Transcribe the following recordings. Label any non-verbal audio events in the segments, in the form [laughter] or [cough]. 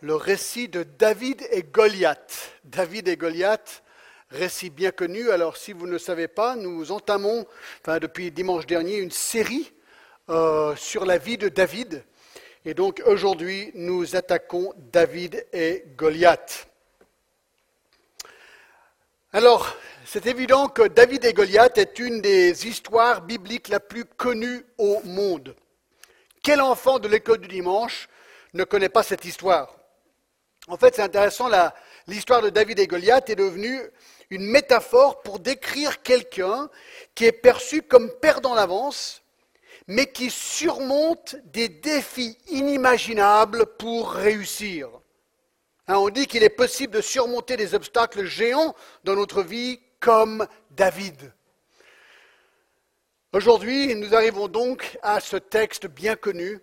le récit de David et Goliath. David et Goliath, récit bien connu. Alors si vous ne le savez pas, nous entamons, depuis dimanche dernier, une série euh, sur la vie de David. Et donc aujourd'hui, nous attaquons David et Goliath. Alors, c'est évident que David et Goliath est une des histoires bibliques la plus connue au monde. Quel enfant de l'école du dimanche ne connaît pas cette histoire? En fait, c'est intéressant, l'histoire de David et Goliath est devenue une métaphore pour décrire quelqu'un qui est perçu comme perdant l'avance, mais qui surmonte des défis inimaginables pour réussir. Hein, on dit qu'il est possible de surmonter des obstacles géants dans notre vie comme David. Aujourd'hui, nous arrivons donc à ce texte bien connu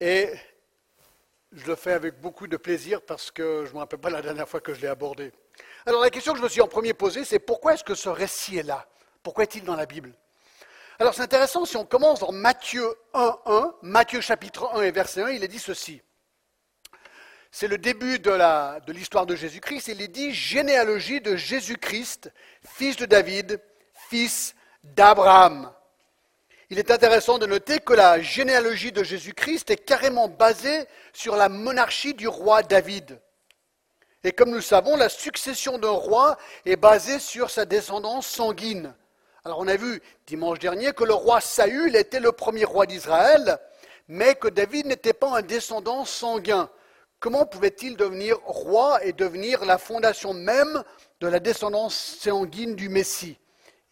et je le fais avec beaucoup de plaisir parce que je ne me rappelle pas la dernière fois que je l'ai abordé. Alors la question que je me suis en premier posée, c'est pourquoi est-ce que ce récit est là? Pourquoi est-il dans la Bible? Alors c'est intéressant, si on commence dans Matthieu 1.1, Matthieu chapitre 1 et verset 1, il est dit ceci. C'est le début de l'histoire de, de Jésus-Christ. Il est dit généalogie de Jésus-Christ, fils de David, fils d'Abraham. Il est intéressant de noter que la généalogie de Jésus-Christ est carrément basée sur la monarchie du roi David. Et comme nous le savons, la succession d'un roi est basée sur sa descendance sanguine. Alors on a vu dimanche dernier que le roi Saül était le premier roi d'Israël, mais que David n'était pas un descendant sanguin. Comment pouvait-il devenir roi et devenir la fondation même de la descendance sanguine du Messie?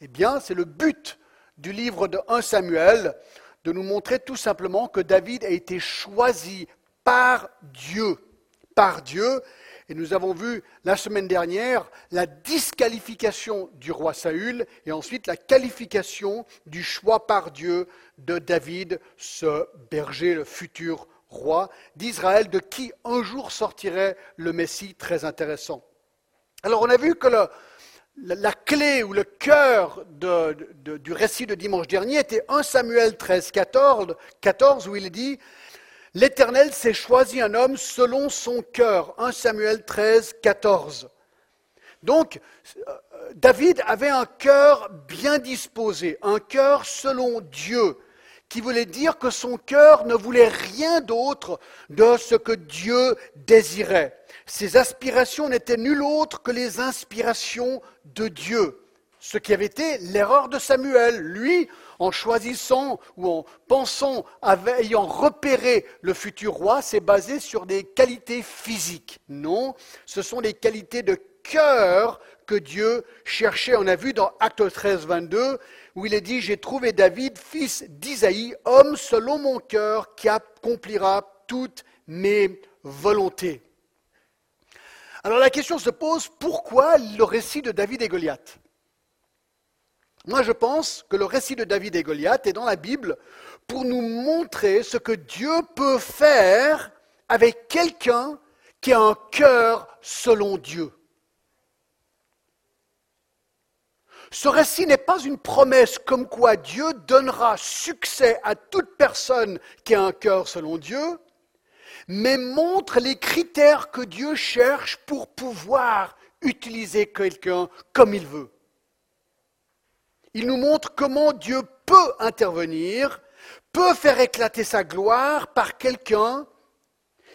Eh bien, c'est le but du livre de 1 Samuel de nous montrer tout simplement que David a été choisi par Dieu. Par Dieu. Et nous avons vu la semaine dernière la disqualification du roi Saül et ensuite la qualification du choix par Dieu de David, ce berger, le futur roi d'Israël, de qui un jour sortirait le Messie, très intéressant. Alors on a vu que la, clé ou le cœur du récit de dimanche dernier était 1 Samuel 13, 14, 14 où il dit L'Éternel s'est choisi un homme selon son cœur. 1 Samuel 13, 14. Donc, euh, David avait un cœur bien disposé, un cœur selon Dieu qui voulait dire que son cœur ne voulait rien d'autre de ce que Dieu désirait. Ses aspirations n'étaient nul autre que les inspirations de Dieu. Ce qui avait été l'erreur de Samuel. Lui, en choisissant ou en pensant, ayant repéré le futur roi, s'est basé sur des qualités physiques. Non, ce sont des qualités de cœur que Dieu cherchait. On a vu dans Acte 13, 22, où il est dit, j'ai trouvé David, fils d'Isaïe, homme selon mon cœur, qui accomplira toutes mes volontés. Alors la question se pose, pourquoi le récit de David et Goliath? Moi je pense que le récit de David et Goliath est dans la Bible pour nous montrer ce que Dieu peut faire avec quelqu'un qui a un cœur selon Dieu. Ce récit n'est pas une promesse comme quoi Dieu donnera succès à toute personne qui a un cœur selon Dieu, mais montre les critères que Dieu cherche pour pouvoir utiliser quelqu'un comme il veut. Il nous montre comment Dieu peut intervenir, peut faire éclater sa gloire par quelqu'un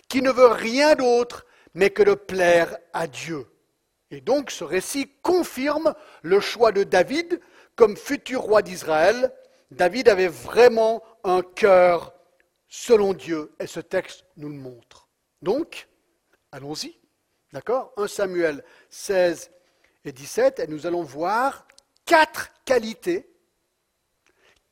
qui ne veut rien d'autre mais que de plaire à Dieu. Et donc ce récit confirme le choix de David comme futur roi d'Israël. David avait vraiment un cœur selon Dieu, et ce texte nous le montre. Donc, allons-y. D'accord? 1 Samuel 16 et 17, et nous allons voir quatre qualités,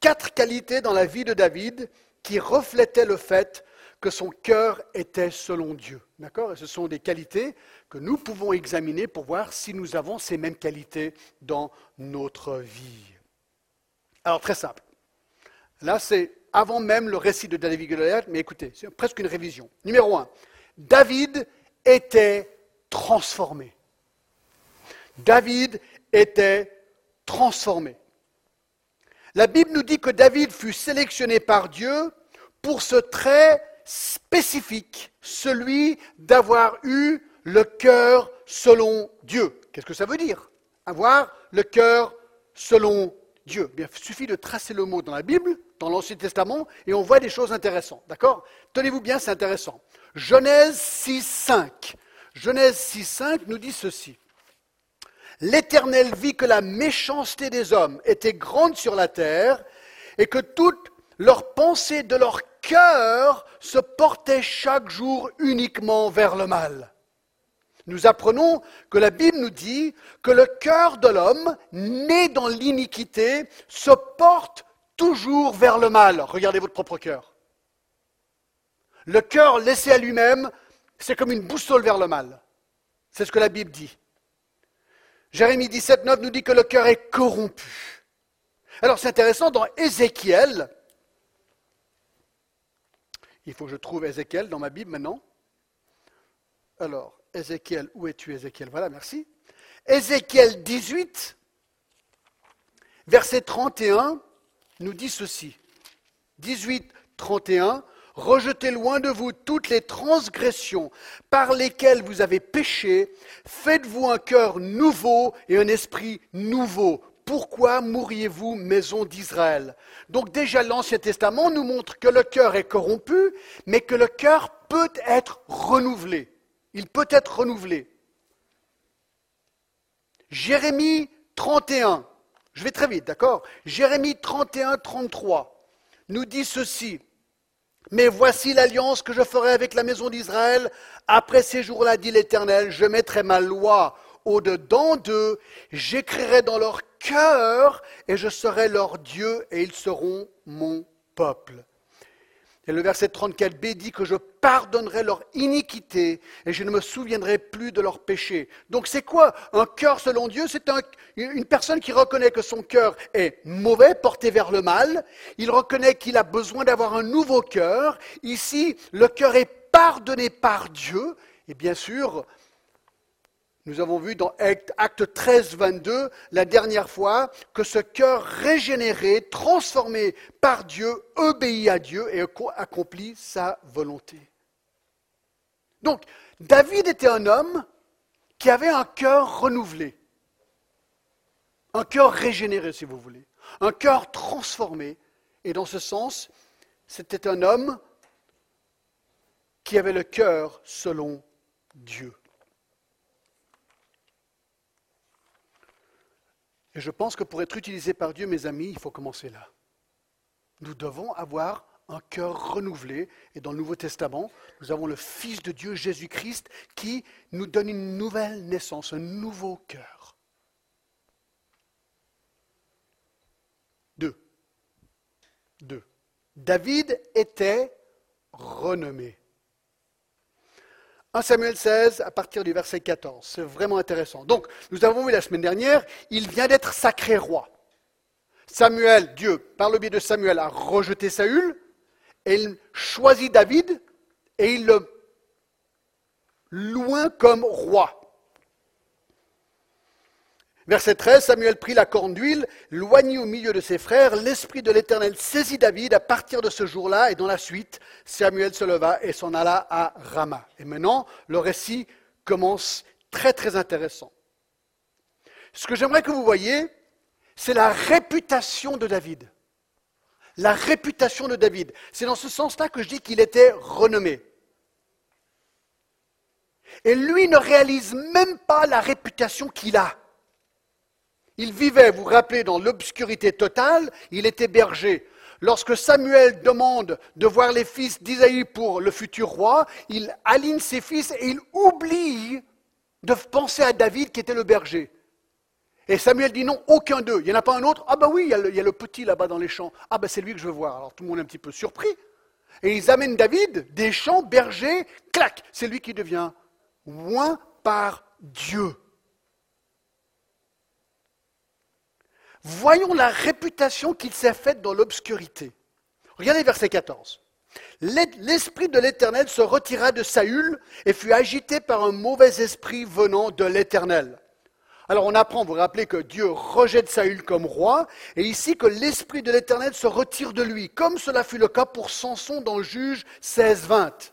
quatre qualités dans la vie de David qui reflétaient le fait que son cœur était selon Dieu. D'accord? Et ce sont des qualités que nous pouvons examiner pour voir si nous avons ces mêmes qualités dans notre vie. Alors, très simple. Là, c'est avant même le récit de David Goliath, mais écoutez, c'est presque une révision. Numéro un, David était transformé. David était transformé. La Bible nous dit que David fut sélectionné par Dieu pour ce trait spécifique, celui d'avoir eu le cœur selon Dieu. Qu'est-ce que ça veut dire? Avoir le cœur selon Dieu. Il suffit de tracer le mot dans la Bible, dans l'Ancien Testament, et on voit des choses intéressantes. D'accord? Tenez-vous bien, c'est intéressant. Genèse 6.5. Genèse 6.5 nous dit ceci. L'Éternel vit que la méchanceté des hommes était grande sur la terre et que toute leur pensée de leur cœur se portait chaque jour uniquement vers le mal. Nous apprenons que la Bible nous dit que le cœur de l'homme, né dans l'iniquité, se porte toujours vers le mal. Regardez votre propre cœur. Le cœur laissé à lui-même, c'est comme une boussole vers le mal. C'est ce que la Bible dit. Jérémie 17, 9 nous dit que le cœur est corrompu. Alors c'est intéressant, dans Ézéchiel, il faut que je trouve Ézéchiel dans ma Bible maintenant. Alors, Ézéchiel, où es-tu Ézéchiel? Voilà, merci. Ézéchiel 18, verset 31, nous dit ceci. 18, 31, Rejetez loin de vous toutes les transgressions par lesquelles vous avez péché, faites-vous un cœur nouveau et un esprit nouveau. Pourquoi mourriez-vous, maison d'Israël? Donc déjà l'Ancien Testament nous montre que le cœur est corrompu, mais que le cœur peut être renouvelé. Il peut être renouvelé. Jérémie 31, je vais très vite, d'accord? Jérémie 31, 33 nous dit ceci. Mais voici l'alliance que je ferai avec la maison d'Israël. Après ces jours-là, dit l'Éternel, je mettrai ma loi au-dedans d'eux, j'écrirai dans leur cœur, et je serai leur Dieu, et ils seront mon peuple. Et le verset 34b dit que je pardonnerai leur iniquité et je ne me souviendrai plus de leur péché. Donc c'est quoi un cœur selon Dieu? C'est une personne qui reconnaît que son cœur est mauvais, porté vers le mal. Il reconnaît qu'il a besoin d'avoir un nouveau cœur. Ici, le cœur est pardonné par Dieu. Et bien sûr, nous avons vu dans Acte 13, 22, la dernière fois, que ce cœur régénéré, transformé par Dieu, obéit à Dieu et accomplit sa volonté. Donc, David était un homme qui avait un cœur renouvelé, un cœur régénéré, si vous voulez, un cœur transformé. Et dans ce sens, c'était un homme qui avait le cœur selon Dieu. Et je pense que pour être utilisé par Dieu, mes amis, il faut commencer là. Nous devons avoir un cœur renouvelé. Et dans le Nouveau Testament, nous avons le Fils de Dieu, Jésus-Christ, qui nous donne une nouvelle naissance, un nouveau cœur. Deux. Deux. David était renommé. 1 Samuel 16 à partir du verset 14. C'est vraiment intéressant. Donc, nous avons vu la semaine dernière, il vient d'être sacré roi. Samuel, Dieu, par le biais de Samuel, a rejeté Saül, et il choisit David, et il le loin comme roi. Verset 13, Samuel prit la corne d'huile, loignit au milieu de ses frères, l'Esprit de l'Éternel saisit David à partir de ce jour-là, et dans la suite, Samuel se leva et s'en alla à Rama. Et maintenant, le récit commence très très intéressant. Ce que j'aimerais que vous voyez, c'est la réputation de David. La réputation de David. C'est dans ce sens-là que je dis qu'il était renommé. Et lui ne réalise même pas la réputation qu'il a. Il vivait, vous vous rappelez, dans l'obscurité totale, il était berger. Lorsque Samuel demande de voir les fils d'Isaïe pour le futur roi, il aligne ses fils et il oublie de penser à David qui était le berger. Et Samuel dit non, aucun d'eux. Il n'y en a pas un autre? Ah ben oui, il y, a le, petit là-bas dans les champs. Ah ben c'est lui que je veux voir. Alors tout le monde est un petit peu surpris. Et ils amènent David des champs, berger, clac, c'est lui qui devient loin par Dieu. Voyons la réputation qu'il s'est faite dans l'obscurité. Regardez verset 14. L'esprit de l'Éternel se retira de Saül et fut agité par un mauvais esprit venant de l'Éternel. Alors on apprend, vous vous rappelez que Dieu rejette Saül comme roi, et ici que l'Esprit de l'Éternel se retire de lui, comme cela fut le cas pour Samson dans Juge 16-20.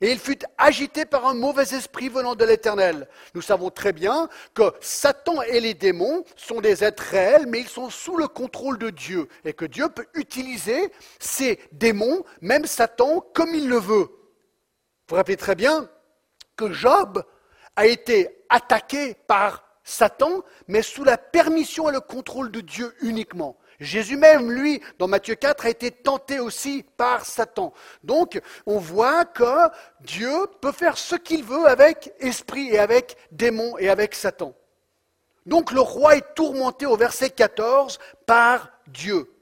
Et il fut agité par un mauvais esprit venant de l'Éternel. Nous savons très bien que Satan et les démons sont des êtres réels, mais ils sont sous le contrôle de Dieu, et que Dieu peut utiliser ces démons, même Satan, comme il le veut. Vous vous rappelez très bien que Job a été attaqué par Satan, mais sous la permission et le contrôle de Dieu uniquement. Jésus même, lui, dans Matthieu 4, a été tenté aussi par Satan. Donc, on voit que Dieu peut faire ce qu'il veut avec esprit et avec démon et avec Satan. Donc, le roi est tourmenté au verset 14 par Dieu.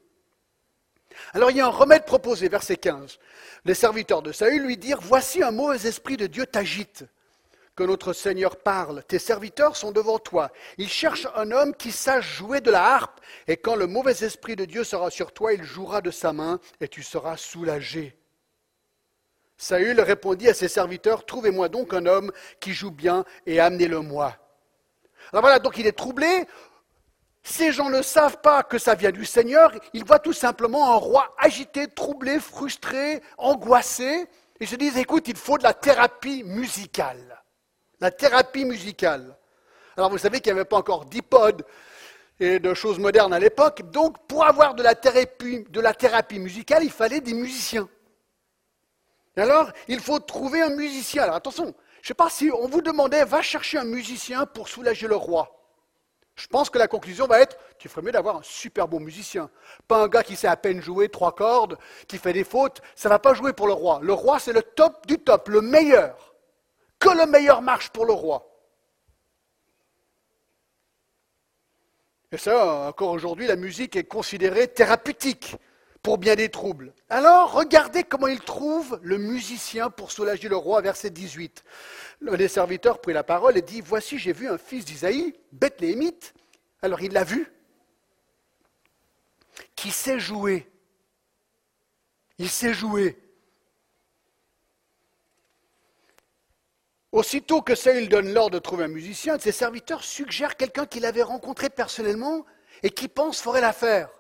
Alors, il y a un remède proposé, verset 15. Les serviteurs de Saül lui dirent, Voici un mauvais esprit de Dieu t'agite que notre Seigneur parle. Tes serviteurs sont devant toi. Ils cherchent un homme qui sache jouer de la harpe, et quand le mauvais esprit de Dieu sera sur toi, il jouera de sa main, et tu seras soulagé. Saül répondit à ses serviteurs, Trouvez-moi donc un homme qui joue bien, et amenez-le-moi. Alors voilà, donc il est troublé. Ces gens ne savent pas que ça vient du Seigneur. Ils voient tout simplement un roi agité, troublé, frustré, angoissé. Ils se disent, écoute, il faut de la thérapie musicale la thérapie musicale. Alors vous savez qu'il n'y avait pas encore d'iPod et de choses modernes à l'époque, donc pour avoir de la, thérapie, musicale, il fallait des musiciens. Et alors, il faut trouver un musicien. Alors attention, je ne sais pas si on vous demandait, va chercher un musicien pour soulager le roi. Je pense que la conclusion va être, tu ferais mieux d'avoir un super bon musicien. Pas un gars qui sait à peine jouer trois cordes, qui fait des fautes, ça ne va pas jouer pour le roi. Le roi, c'est le top du top, le meilleur que le meilleur marche pour le roi. Et ça, encore aujourd'hui, la musique est considérée thérapeutique pour bien des troubles. Alors, regardez comment il trouve le musicien pour soulager le roi, verset 18. Les serviteurs prit la parole et dit, Voici, j'ai vu un fils d'Isaïe, Bethléemite. Alors il l'a vu, qui sait jouer. Il sait jouer. Aussitôt que Saül donne l'ordre de trouver un musicien, ses serviteurs suggèrent quelqu'un qu'il avait rencontré personnellement et qui pense ferait l'affaire.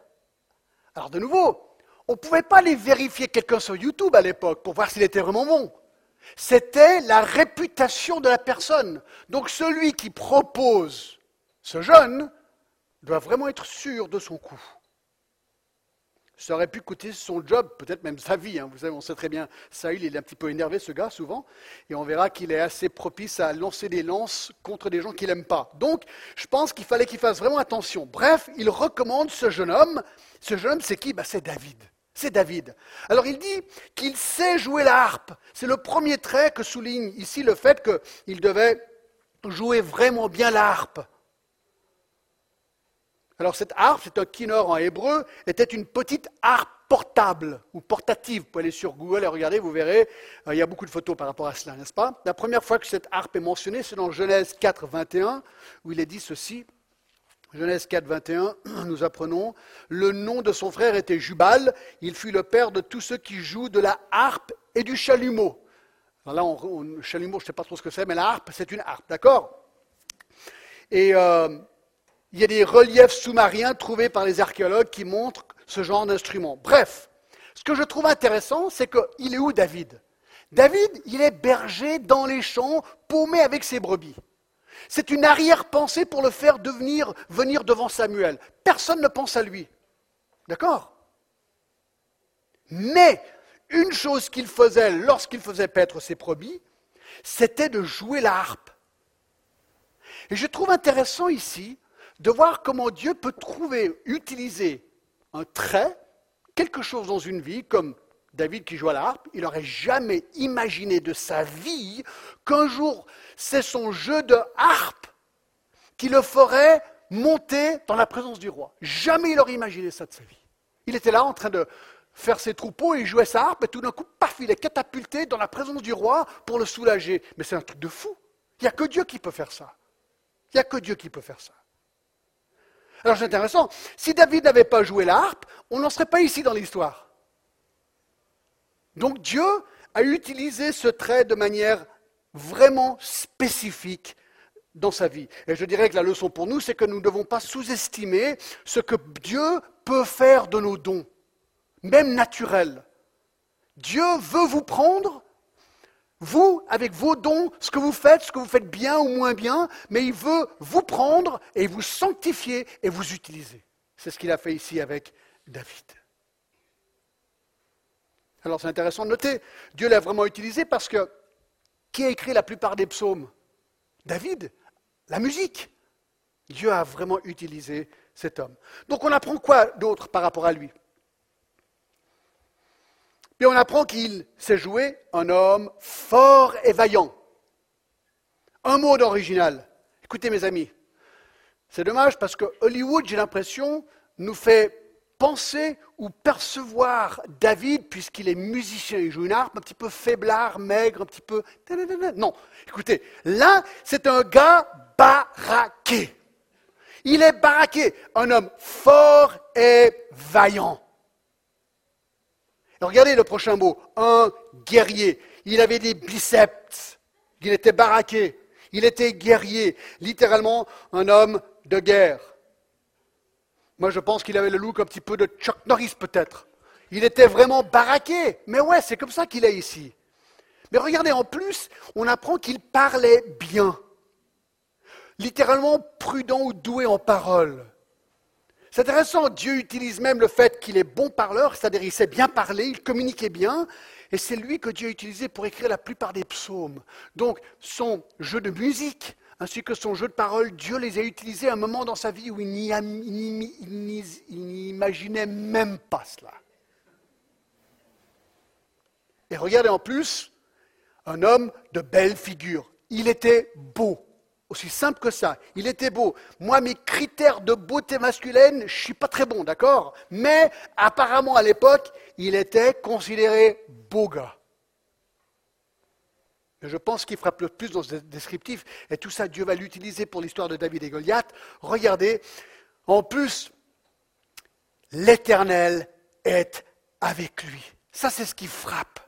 Alors de nouveau, on ne pouvait pas aller vérifier quelqu'un sur YouTube à l'époque pour voir s'il était vraiment bon. C'était la réputation de la personne. Donc celui qui propose ce jeune doit vraiment être sûr de son coup. Ça aurait pu coûter son job, peut-être même sa vie. Hein. Vous savez, on sait très bien, Saül, il est un petit peu énervé, ce gars, souvent. Et on verra qu'il est assez propice à lancer des lances contre des gens qu'il n'aime pas. Donc, je pense qu'il fallait qu'il fasse vraiment attention. Bref, il recommande ce jeune homme. Ce jeune homme, c'est qui? Bah, C'est David. C'est David. Alors il dit qu'il sait jouer la harpe. C'est le premier trait que souligne ici le fait qu'il devait jouer vraiment bien la harpe. Alors cette harpe, c'est un kinor en hébreu, était une petite harpe portable ou portative. Vous pouvez aller sur Google et regarder, vous verrez, euh, il y a beaucoup de photos par rapport à cela, n'est-ce pas? La première fois que cette harpe est mentionnée, c'est dans Genèse 4, 21, où il est dit ceci. Genèse 4, 21, [clears throat] nous apprenons, le nom de son frère était Jubal, il fut le père de tous ceux qui jouent de la harpe et du chalumeau. Alors là, on, chalumeau, je ne sais pas trop ce que c'est, mais la harpe, c'est une harpe, d'accord? Et euh, il y a des reliefs sous-marins trouvés par les archéologues qui montrent ce genre d'instrument. Bref, ce que je trouve intéressant, c'est qu'il est où David? David, il est berger dans les champs, paumé avec ses brebis. C'est une arrière-pensée pour le faire devenir, venir devant Samuel. Personne ne pense à lui. D'accord? Mais une chose qu'il faisait lorsqu'il faisait paître ses brebis, c'était de jouer la harpe. Et je trouve intéressant ici de voir comment Dieu peut trouver, utiliser un trait, quelque chose dans une vie, comme David qui joue à la harpe, il n'aurait jamais imaginé de sa vie qu'un jour c'est son jeu de harpe qui le ferait monter dans la présence du roi. Jamais il aurait imaginé ça de sa vie. Il était là en train de faire ses troupeaux, il jouait sa harpe, et tout d'un coup, paf, il est catapulté dans la présence du roi pour le soulager. Mais c'est un truc de fou. Il n'y a que Dieu qui peut faire ça. Il n'y a que Dieu qui peut faire ça. Alors c'est intéressant. Si David n'avait pas joué la harpe, on n'en serait pas ici dans l'histoire. Donc Dieu a utilisé ce trait de manière vraiment spécifique dans sa vie. Et je dirais que la leçon pour nous, c'est que nous ne devons pas sous-estimer ce que Dieu peut faire de nos dons, même naturels. Dieu veut vous prendre, vous, avec vos dons, ce que vous faites, ce que vous faites bien ou moins bien, mais il veut vous prendre et vous sanctifier et vous utiliser. C'est ce qu'il a fait ici avec David. Alors c'est intéressant de noter, Dieu l'a vraiment utilisé parce que qui a écrit la plupart des psaumes? David, la musique. Dieu a vraiment utilisé cet homme. Donc on apprend quoi d'autre par rapport à lui? Puis on apprend qu'il s'est joué un homme fort et vaillant. Un mot d'original. Écoutez mes amis, c'est dommage parce que Hollywood, j'ai l'impression, nous fait penser ou percevoir David, puisqu'il est musicien, il joue une harpe un petit peu faiblard, maigre, un petit peu... Non, écoutez, là, c'est un gars baraqué. Il est baraqué, un homme fort et vaillant. Regardez le prochain mot, un guerrier. Il avait des biceps, il était baraqué, il était guerrier, littéralement un homme de guerre. Moi, je pense qu'il avait le look un petit peu de Chuck Norris, peut-être. Il était vraiment baraqué. Mais ouais, c'est comme ça qu'il est ici. Mais regardez, en plus, on apprend qu'il parlait bien. Littéralement prudent ou doué en parole. C'est intéressant, Dieu utilise même le fait qu'il est bon parleur, c'est-à-dire il sait bien parler, il communiquait bien, et c'est lui que Dieu a utilisé pour écrire la plupart des psaumes. Donc son jeu de musique, ainsi que son jeu de parole, Dieu les a utilisés à un moment dans sa vie où il n'imaginait même pas cela. Et regardez en plus, un homme de belle figure. Il était beau. Aussi simple que ça. Il était beau. Moi, mes critères de beauté masculine, je ne suis pas très bon, d'accord? Mais apparemment, à l'époque, il était considéré beau gars je pense qu'il frappe le plus dans ce descriptif, et tout ça, Dieu va l'utiliser pour l'histoire de David et Goliath. Regardez, en plus, l'Éternel est avec lui. Ça, c'est ce qui frappe.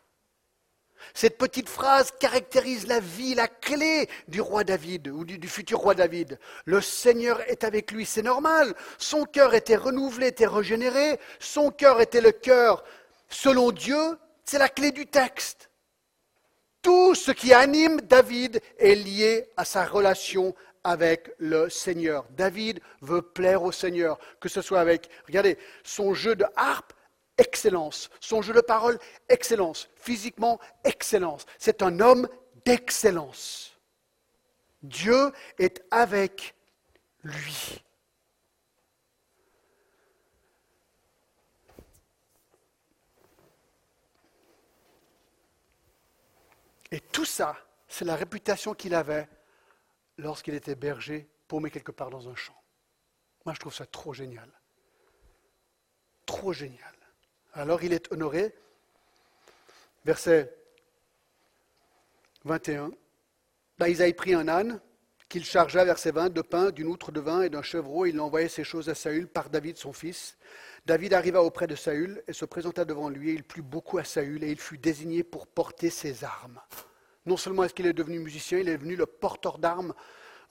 Cette petite phrase caractérise la vie, la clé du roi David ou du, futur roi David. Le Seigneur est avec lui, c'est normal. Son cœur était renouvelé, était régénéré. Son cœur était le cœur selon Dieu. C'est la clé du texte. Tout ce qui anime David est lié à sa relation avec le Seigneur. David veut plaire au Seigneur, que ce soit avec, regardez, son jeu de harpe, excellence, son jeu de parole, excellence, physiquement, excellence. C'est un homme d'excellence. Dieu est avec lui. Et tout ça, c'est la réputation qu'il avait lorsqu'il était berger, paumé quelque part dans un champ. Moi, je trouve ça trop génial. Trop génial. Alors, il est honoré. Verset 21. Là, Isaïe prit un âne qu'il chargea, verset 20, de pain, d'une outre de vin et d'un chevreau. Il envoyait ces choses à Saül par David, son fils. David arriva auprès de Saül et se présenta devant lui. Il plut beaucoup à Saül et il fut désigné pour porter ses armes. Non seulement est-ce qu'il est devenu musicien, il est devenu le porteur d'armes,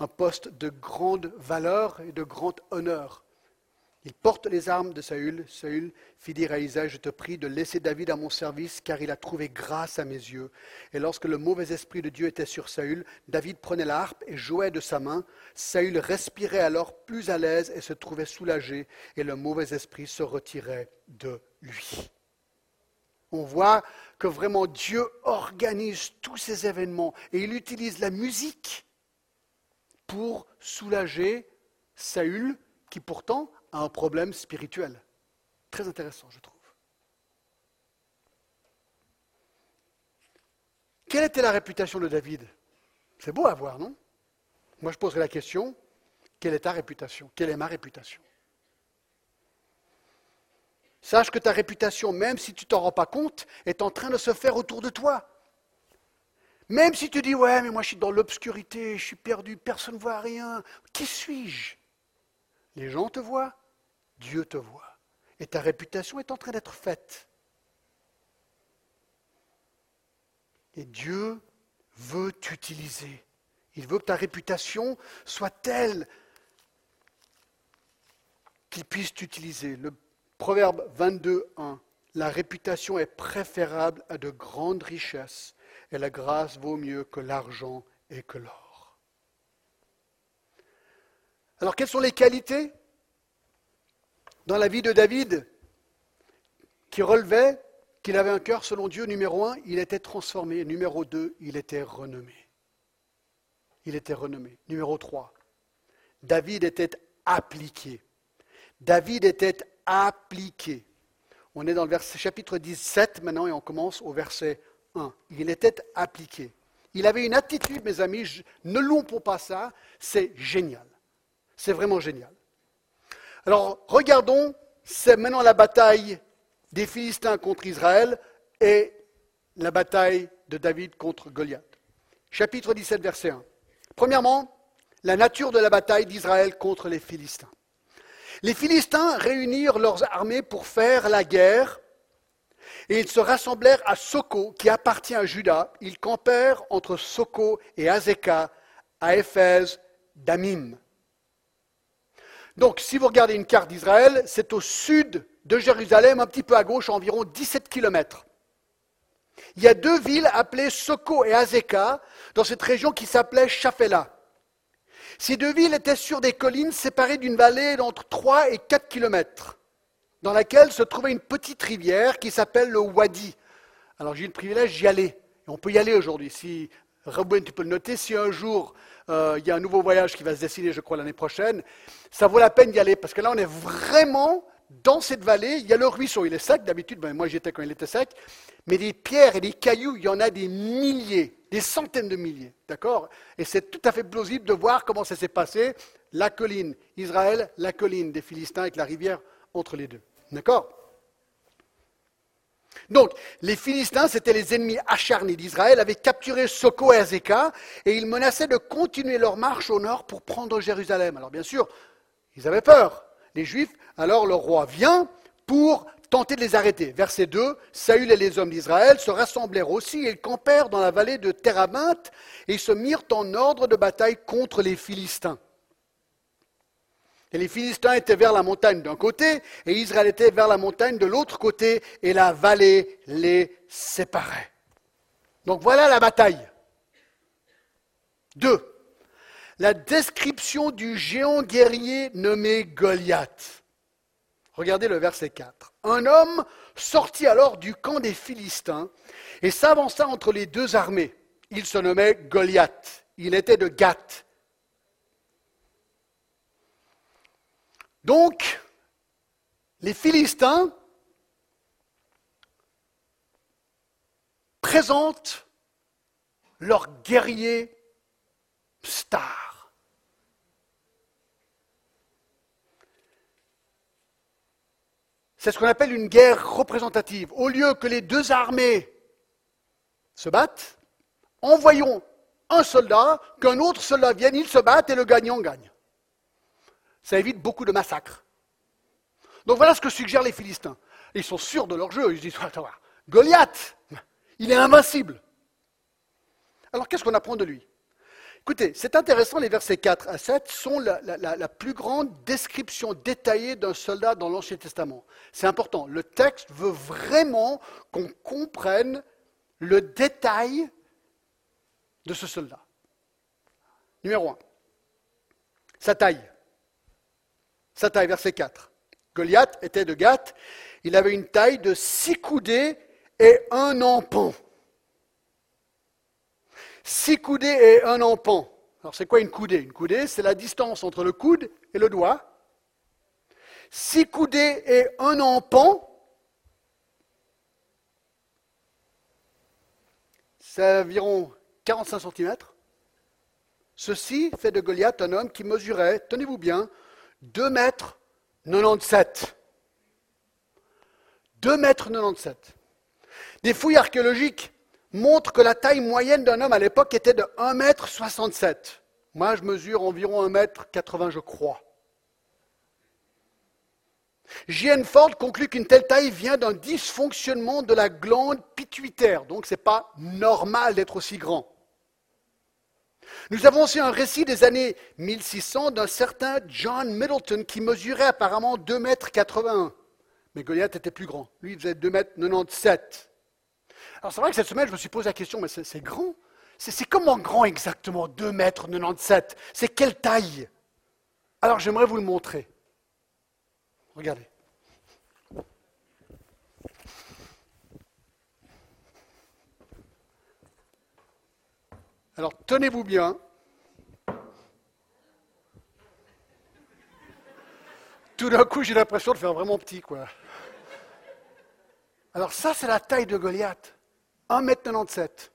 un poste de grande valeur et de grand honneur. Il porte les armes de Saül. Saül fit dire à Isaïe, je te prie de laisser David à mon service, car il a trouvé grâce à mes yeux. Et lorsque le mauvais esprit de Dieu était sur Saül, David prenait la harpe et jouait de sa main. Saül respirait alors plus à l'aise et se trouvait soulagé, et le mauvais esprit se retirait de lui. On voit que vraiment Dieu organise tous ces événements et il utilise la musique pour soulager Saül, qui pourtant un problème spirituel. Très intéressant, je trouve. Quelle était la réputation de David? C'est beau à voir, non? Moi, je poserai la question, quelle est ta réputation? Quelle est ma réputation? Sache que ta réputation, même si tu t'en rends pas compte, est en train de se faire autour de toi. Même si tu dis, ouais, mais moi je suis dans l'obscurité, je suis perdu, personne ne voit rien. Qui suis-je? Les gens te voient, Dieu te voit. Et ta réputation est en train d'être faite. Et Dieu veut t'utiliser. Il veut que ta réputation soit telle qu'il puisse t'utiliser. Le proverbe 22, 1. La réputation est préférable à de grandes richesses et la grâce vaut mieux que l'argent et que l'or. Alors quelles sont les qualités dans la vie de David qui relevait qu'il avait un cœur selon Dieu Numéro un, il était transformé. Numéro deux, il était renommé. Il était renommé. Numéro trois, David était appliqué. David était appliqué. On est dans le verset, chapitre 17 maintenant et on commence au verset 1. Il était appliqué. Il avait une attitude, mes amis, ne loupons pas ça, c'est génial. C'est vraiment génial. Alors regardons, c'est maintenant la bataille des Philistins contre Israël et la bataille de David contre Goliath. Chapitre 17, verset 1. Premièrement, la nature de la bataille d'Israël contre les Philistins. Les Philistins réunirent leurs armées pour faire la guerre et ils se rassemblèrent à Soko, qui appartient à Juda. Ils campèrent entre Soko et Azeka, à Éphèse, d'Amim. Donc, si vous regardez une carte d'Israël, c'est au sud de Jérusalem, un petit peu à gauche, environ 17 kilomètres. Il y a deux villes appelées Soko et Azeka dans cette région qui s'appelait Shafela. Ces deux villes étaient sur des collines séparées d'une vallée d'entre 3 et 4 kilomètres, dans laquelle se trouvait une petite rivière qui s'appelle le Wadi. Alors j'ai eu le privilège d'y aller. On peut y aller aujourd'hui. Si, Robin, tu peux le noter, si un jour il y a un nouveau voyage qui va se dessiner, je crois, l'année prochaine, ça vaut la peine d'y aller, parce que là on est vraiment dans cette vallée, il y a le ruisseau, il est sec d'habitude, ben, moi j'étais quand il était sec, mais des pierres et des cailloux, il y en a des milliers des centaines de milliers, d'accord? Et c'est tout à fait plausible de voir comment ça s'est passé, la colline Israël, la colline des Philistins avec la rivière entre les deux, d'accord? Donc, les Philistins, c'étaient les ennemis acharnés d'Israël, avaient capturé Soko et Azeka, et ils menaçaient de continuer leur marche au nord pour prendre Jérusalem. Alors, bien sûr, ils avaient peur, les Juifs. Alors, le roi vient pour tenter de les arrêter. Verset 2, Saül et les hommes d'Israël se rassemblèrent aussi et campèrent dans la vallée de Terabinthe et se mirent en ordre de bataille contre les Philistins. Et les Philistins étaient vers la montagne d'un côté et Israël était vers la montagne de l'autre côté et la vallée les séparait. Donc voilà la bataille. 2. La description du géant guerrier nommé Goliath. Regardez le verset 4. Un homme sortit alors du camp des Philistins et s'avança entre les deux armées. Il se nommait Goliath. Il était de Gath. Donc, les Philistins présentent leur guerrier star. C'est ce qu'on appelle une guerre représentative. Au lieu que les deux armées se battent, envoyons un soldat, qu'un autre soldat vienne, ils se battent et le gagnant gagne. Ça évite beaucoup de massacres. Donc voilà ce que suggèrent les Philistins. Ils sont sûrs de leur jeu. Ils disent, [laughs] attends, Goliath, il est invincible. Alors qu'est-ce qu'on apprend de lui? Écoutez, c'est intéressant, les versets 4 à 7 sont la, plus grande description détaillée d'un soldat dans l'Ancien Testament. C'est important. Le texte veut vraiment qu'on comprenne le détail de ce soldat. Numéro 1. Sa taille. Sa taille, verset 4. Goliath était de Gath. Il avait une taille de six coudées et un empan six coudées et un empan. Alors c'est quoi une coudée? Une coudée, c'est la distance entre le coude et le doigt. Six coudées et un empan, c'est environ 45 cm. Ceci fait de Goliath un homme qui mesurait, tenez-vous bien, 2 mètres 97. 2 mètres 97. Des fouilles archéologiques montre que la taille moyenne d'un homme à l'époque était de 1,67 m. Moi, je mesure environ 1,80 m, je crois. J.N. Ford conclut qu'une telle taille vient d'un dysfonctionnement de la glande pituitaire, donc ce n'est pas normal d'être aussi grand. Nous avons aussi un récit des années 1600 d'un certain John Middleton qui mesurait apparemment 2 mètres 81. Mais Goliath était plus grand. Lui, il faisait 2 mètres 97. Alors c'est vrai que cette semaine, je me suis posé la question, mais c'est grand? C'est comment grand exactement 2 mètres 97 C'est quelle taille? Alors j'aimerais vous le montrer. Regardez. Alors tenez-vous bien. Tout d'un coup, j'ai l'impression de faire vraiment petit, quoi. Alors ça, c'est la taille de Goliath. 1m97.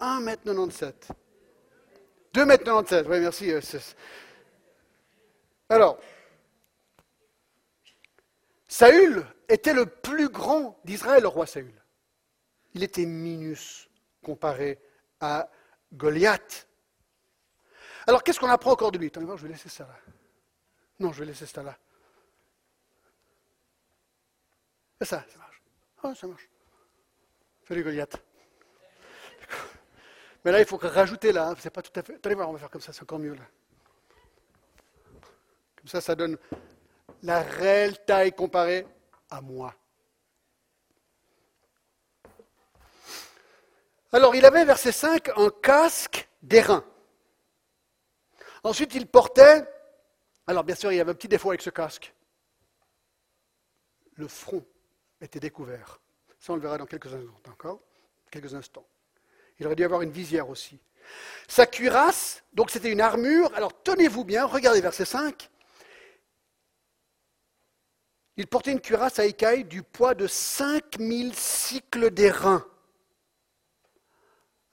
1m97. 2m97, oui, merci. Euh, Alors, Saül était le plus grand d'Israël, le roi Saül. Il était minus comparé à Goliath. Alors, qu'est-ce qu'on apprend encore de lui Attendez voir, je vais laisser ça là. Non, je vais laisser ça là. Et ça, ça marche. Ah, ça marche. Salut Goliath. Mais là, il faut rajouter là. Hein. C'est pas tout à fait. Voir, on va faire comme ça, c'est encore mieux là. Comme ça, ça donne la réelle taille comparée à moi. Alors, il avait, verset 5, un casque d'airain. Ensuite, il portait, alors bien sûr, il y avait un petit défaut avec ce casque. Le front était découvert. Ça, on le verra dans quelques instants encore. Quelques instants. Il aurait dû avoir une visière aussi. Sa cuirasse, donc c'était une armure. Alors tenez-vous bien, regardez verset 5. Il portait une cuirasse à écailles du poids de 5000 cycles d'airain.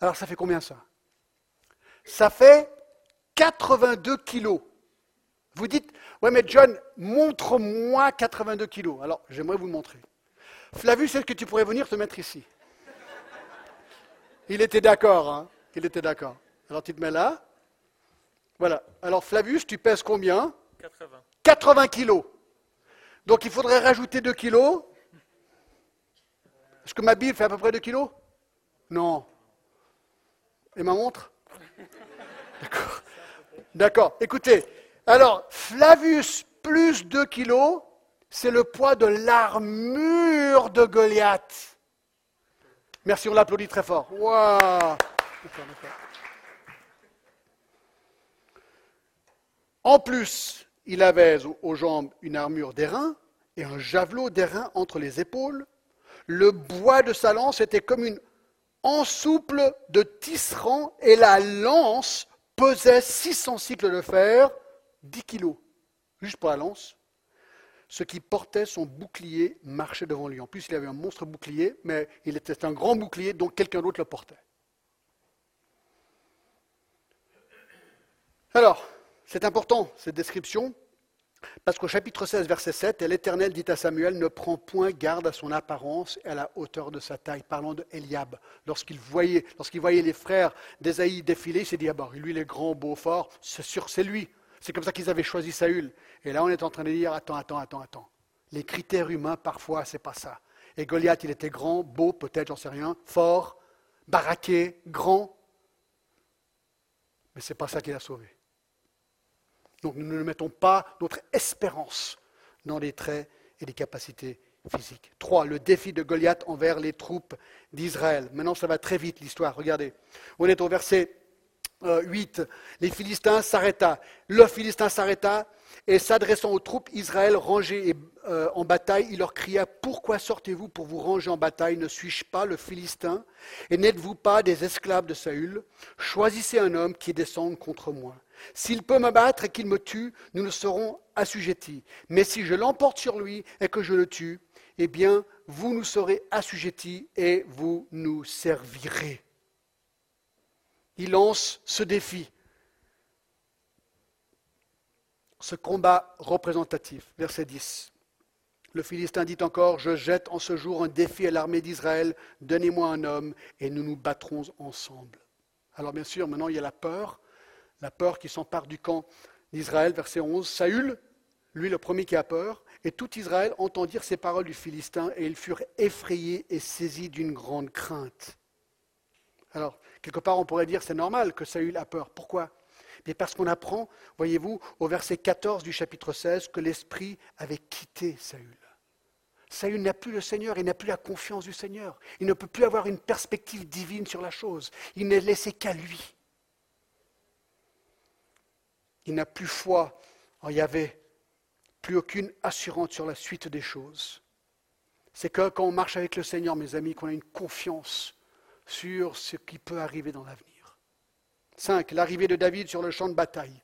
Alors ça fait combien ça? Ça fait 82 kilos. Vous dites, ouais mais John, montre-moi 82 kilos. Alors j'aimerais vous le montrer. Flavius, est-ce que tu pourrais venir te mettre ici? Il était d'accord, hein Il était d'accord. Alors tu te mets là. Voilà. Alors Flavius, tu pèses combien? 80. 80 kilos. Donc il faudrait rajouter 2 kilos. Est-ce que ma Bible fait à peu près 2 kilos? Non. Et ma montre D'accord. D'accord. Écoutez, alors, Flavius plus 2 kilos, c'est le poids de l'armure de Goliath. Merci, on l'applaudit très fort. En plus, il avait aux jambes une armure d'airain et un javelot d'airain entre les épaules. Le bois de sa lance était comme une ensouple de tisserand et la lance pesait 600 cycles de fer, 10 kilos, juste pour la lance ce qui portait son bouclier marchait devant lui. En plus, il avait un monstre bouclier, mais il était un grand bouclier, donc quelqu'un d'autre le portait. Alors, c'est important, cette description, parce qu'au chapitre 16, verset 7, l'Éternel dit à Samuel, ne prends point garde à son apparence et à la hauteur de sa taille, parlant de Eliab. Lorsqu'il voyait, lorsqu'il voyait les frères d'Ésaïe défiler, il s'est dit, ah lui, il est grand, beau, fort, c'est sûr, c'est lui. C'est comme ça qu'ils avaient choisi Saül. Et là, on est en train de dire attends, attends, attends, attends. Les critères humains, parfois, c'est pas ça. Et Goliath, il était grand, beau, peut-être, j'en sais rien, fort, baraqué, grand. Mais ce n'est pas ça qui l'a sauvé. Donc nous ne mettons pas notre espérance dans les traits et les capacités physiques. Trois, le défi de Goliath envers les troupes d'Israël. Maintenant, ça va très vite l'histoire. Regardez. On est au verset 8, euh, les Philistins s'arrêta. Le Philistin s'arrêta et s'adressant aux troupes Israël rangées euh, en bataille, il leur cria Pourquoi sortez-vous pour vous ranger en bataille? Ne suis-je pas le Philistin? Et n'êtes-vous pas des esclaves de Saül? Choisissez un homme qui descende contre moi. S'il peut me battre et qu'il me tue, nous ne serons assujettis. Mais si je l'emporte sur lui et que je le tue, eh bien, vous nous serez assujettis et vous nous servirez il lance ce défi, ce combat représentatif. Verset 10. Le Philistin dit encore, je jette en ce jour un défi à l'armée d'Israël, donnez-moi un homme et nous nous battrons ensemble. Alors bien sûr, maintenant il y a la peur, la peur qui s'empare du camp d'Israël, verset 11. Saül, lui le premier qui a peur, et tout Israël entend dire ces paroles du Philistin, et ils furent effrayés et saisis d'une grande crainte. Alors, quelque part, on pourrait dire c'est normal que Saül a peur. Pourquoi? Mais parce qu'on apprend, voyez-vous, au verset 14 du chapitre 16, que l'Esprit avait quitté Saül. Saül n'a plus le Seigneur, il n'a plus la confiance du Seigneur. Il ne peut plus avoir une perspective divine sur la chose. Il n'est laissé qu'à lui. Il n'a plus foi en Yahvé, plus aucune assurance sur la suite des choses. C'est que quand on marche avec le Seigneur, mes amis, qu'on a une confiance sur ce qui peut arriver dans l'avenir. 5. L'arrivée de David sur le champ de bataille.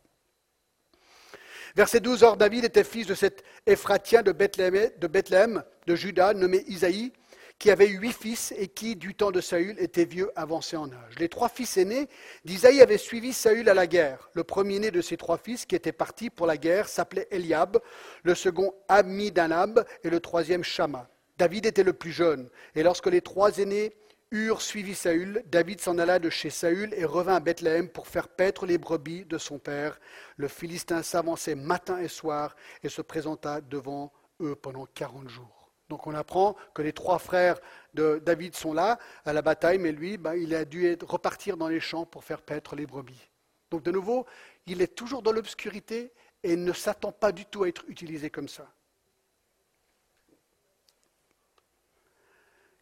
Verset 12, Or David était fils de cet Ephratien de Bethléem, de Bethléem, de Juda, nommé Isaïe, qui avait huit fils et qui, du temps de Saül, était vieux, avancé en âge. Les trois fils aînés d'Isaïe avaient suivi Saül à la guerre. Le premier-né de ces trois fils, qui était parti pour la guerre, s'appelait Eliab, le second Amidanab et le troisième Shama. David était le plus jeune, et lorsque les trois aînés eurent suivi Saül, David s'en alla de chez Saül et revint à Bethléem pour faire paître les brebis de son père. Le Philistin s'avançait matin et soir et se présenta devant eux pendant quarante jours. Donc on apprend que les trois frères de David sont là à la bataille, mais lui, ben, il a dû repartir dans les champs pour faire paître les brebis. Donc de nouveau, il est toujours dans l'obscurité et ne s'attend pas du tout à être utilisé comme ça.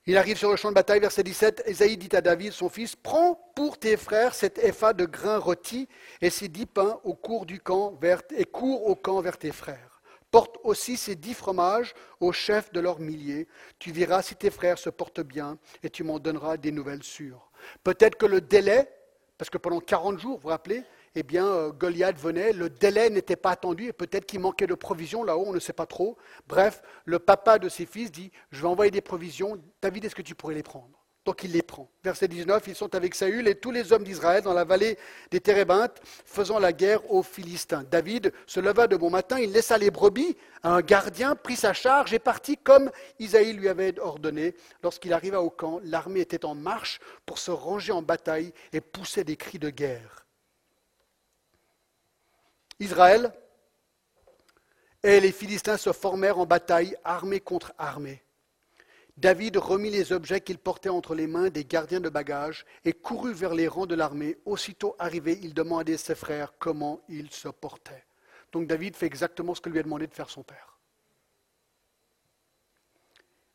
Il arrive sur le champ de bataille, verset 17. Esaïe dit à David, son fils Prends pour tes frères cet effa de grains rôtis et ces dix pains au cours du camp et cours au camp vers tes frères. Porte aussi ces dix fromages au chef de leurs milliers. Tu verras si tes frères se portent bien et tu m'en donneras des nouvelles sûres. Peut-être que le délai, parce que pendant 40 jours, vous vous rappelez, eh bien, euh, Goliath venait, le délai n'était pas attendu, et peut-être qu'il manquait de provisions là-haut, on ne sait pas trop. Bref, le papa de ses fils dit, je vais envoyer des provisions, David, est-ce que tu pourrais les prendre? Donc il les prend. Verset 19, ils sont avec Saül et tous les hommes d'Israël dans la vallée des Térébintes, faisant la guerre aux Philistins. David se leva de bon matin, il laissa les brebis à un gardien, prit sa charge et partit comme Isaïe lui avait ordonné. Lorsqu'il arriva au camp, l'armée était en marche pour se ranger en bataille et poussait des cris de guerre. Israël et les Philistins se formèrent en bataille, armée contre armée. David remit les objets qu'il portait entre les mains des gardiens de bagages et courut vers les rangs de l'armée. Aussitôt arrivé, il demandait à ses frères comment ils se portaient. Donc David fait exactement ce que lui a demandé de faire son père.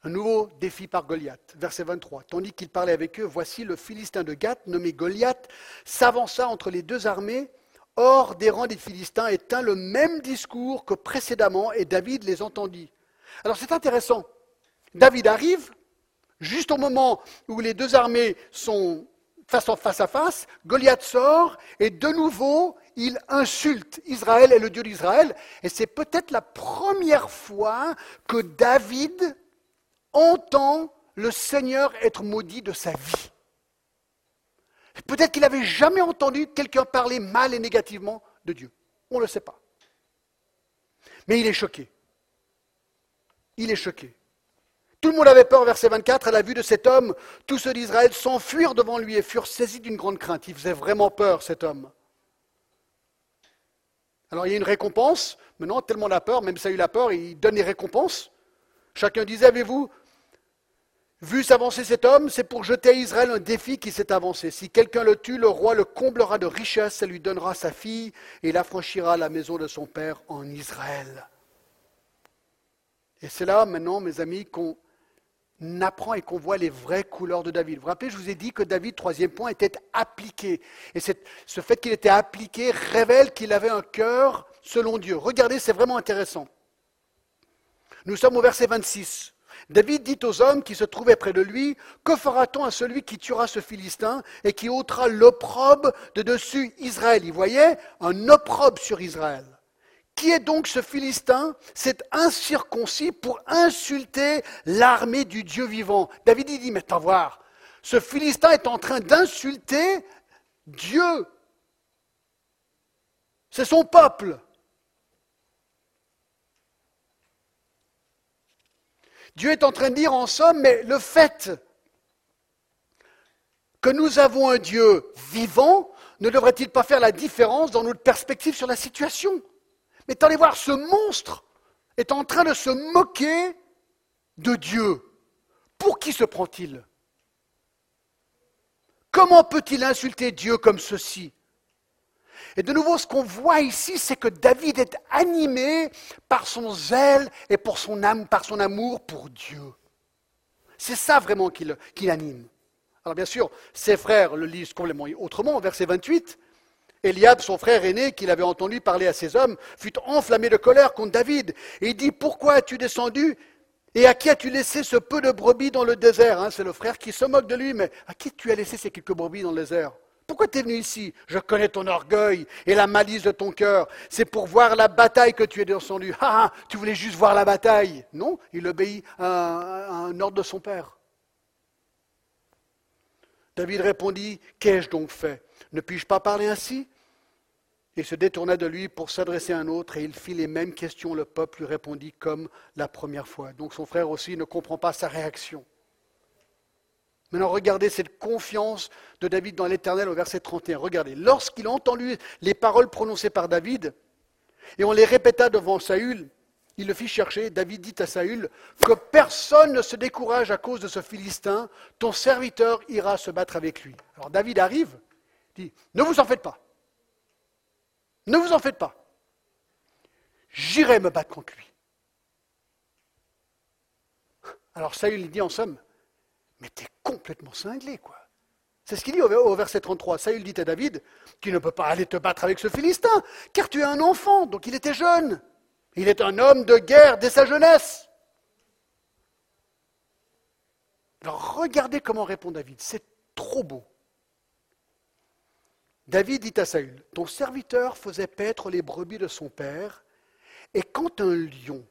Un nouveau défi par Goliath, verset 23. Tandis qu'il parlait avec eux, voici le Philistin de Gath, nommé Goliath, s'avança entre les deux armées hors des rangs des Philistins et tint le même discours que précédemment, et David les entendit. Alors c'est intéressant. David arrive, juste au moment où les deux armées sont face, à face, Goliath sort, et de nouveau, il insulte Israël et le Dieu d'Israël, et c'est peut-être la première fois que David entend le Seigneur être maudit de sa vie. Peut-être qu'il n'avait jamais entendu quelqu'un parler mal et négativement de Dieu. On ne le sait pas. Mais il est choqué. Il est choqué. Tout le monde avait peur, verset 24, à la vue de cet homme. Tous ceux d'Israël s'enfuirent devant lui et furent saisis d'une grande crainte. Il faisait vraiment peur, cet homme. Alors il y a une récompense. Maintenant, tellement a peur, même ça a eu la peur, il donne des récompenses. Chacun disait, avez-vous Vu s'avancer cet homme, c'est pour jeter à Israël un défi qui s'est avancé. Si quelqu'un le tue, le roi le comblera de richesses et lui donnera sa fille, et il affranchira la maison de son père en Israël. Et c'est là maintenant, mes amis, qu'on apprend et qu'on voit les vraies couleurs de David. Vous vous rappelez, je vous ai dit que David, troisième point, était appliqué. Et ce fait qu'il était appliqué révèle qu'il avait un cœur selon Dieu. Regardez, c'est vraiment intéressant. Nous sommes au verset 26. David dit aux hommes qui se trouvaient près de lui, Que fera-t-on à celui qui tuera ce Philistin et qui ôtera l'opprobre de dessus Israël? Il voyait un opprobre sur Israël. Qui est donc ce Philistin? C'est incirconcis pour insulter l'armée du Dieu vivant. David dit, mais t'en voir, ce Philistin est en train d'insulter Dieu. C'est son peuple. Dieu est en train de dire en somme, mais le fait que nous avons un Dieu vivant ne devrait-il pas faire la différence dans notre perspective sur la situation? Mais allez voir, ce monstre est en train de se moquer de Dieu. Pour qui se prend-il? Comment peut-il insulter Dieu comme ceci? Et de nouveau, ce qu'on voit ici, c'est que David est animé par son zèle et par son amour pour Dieu. C'est ça vraiment qui l'anime. Alors bien sûr, ses frères le lisent complètement autrement, verset 28. Eliab, son frère aîné, qu'il avait entendu parler à ses hommes, fut enflammé de colère contre David. Et il dit, pourquoi as-tu descendu et à qui as-tu laissé ce peu de brebis dans le désert hein, C'est le frère qui se moque de lui, mais à qui tu as laissé ces quelques brebis dans le désert? Pourquoi tu es venu ici? Je connais ton orgueil et la malice de ton cœur. C'est pour voir la bataille que tu es descendu. Ah, ah, tu voulais juste voir la bataille. Non, il obéit à un ordre de son père. David répondit, Qu'ai-je donc fait? Ne puis-je pas parler ainsi? Il se détourna de lui pour s'adresser à un autre, et il fit les mêmes questions. Le peuple lui répondit comme la première fois. Donc son frère aussi ne comprend pas sa réaction. Maintenant, regardez cette confiance de David dans l'Éternel au verset 31. Regardez, lorsqu'il entendu les paroles prononcées par David, et on les répéta devant Saül, il le fit chercher. David dit à Saül que personne ne se décourage à cause de ce Philistin. Ton serviteur ira se battre avec lui. Alors David arrive, dit Ne vous en faites pas. Ne vous en faites pas. J'irai me battre contre lui. Alors Saül dit en somme Mais t'es complètement cinglé, quoi. C'est ce qu'il dit au verset 33. Saül dit à David Tu ne peux pas aller te battre avec ce Philistin, car tu es un enfant, donc il était jeune. Il est un homme de guerre dès sa jeunesse. Alors regardez comment répond David. C'est trop beau. David dit à Saül, ton serviteur faisait paître les brebis de son père, et quand un lion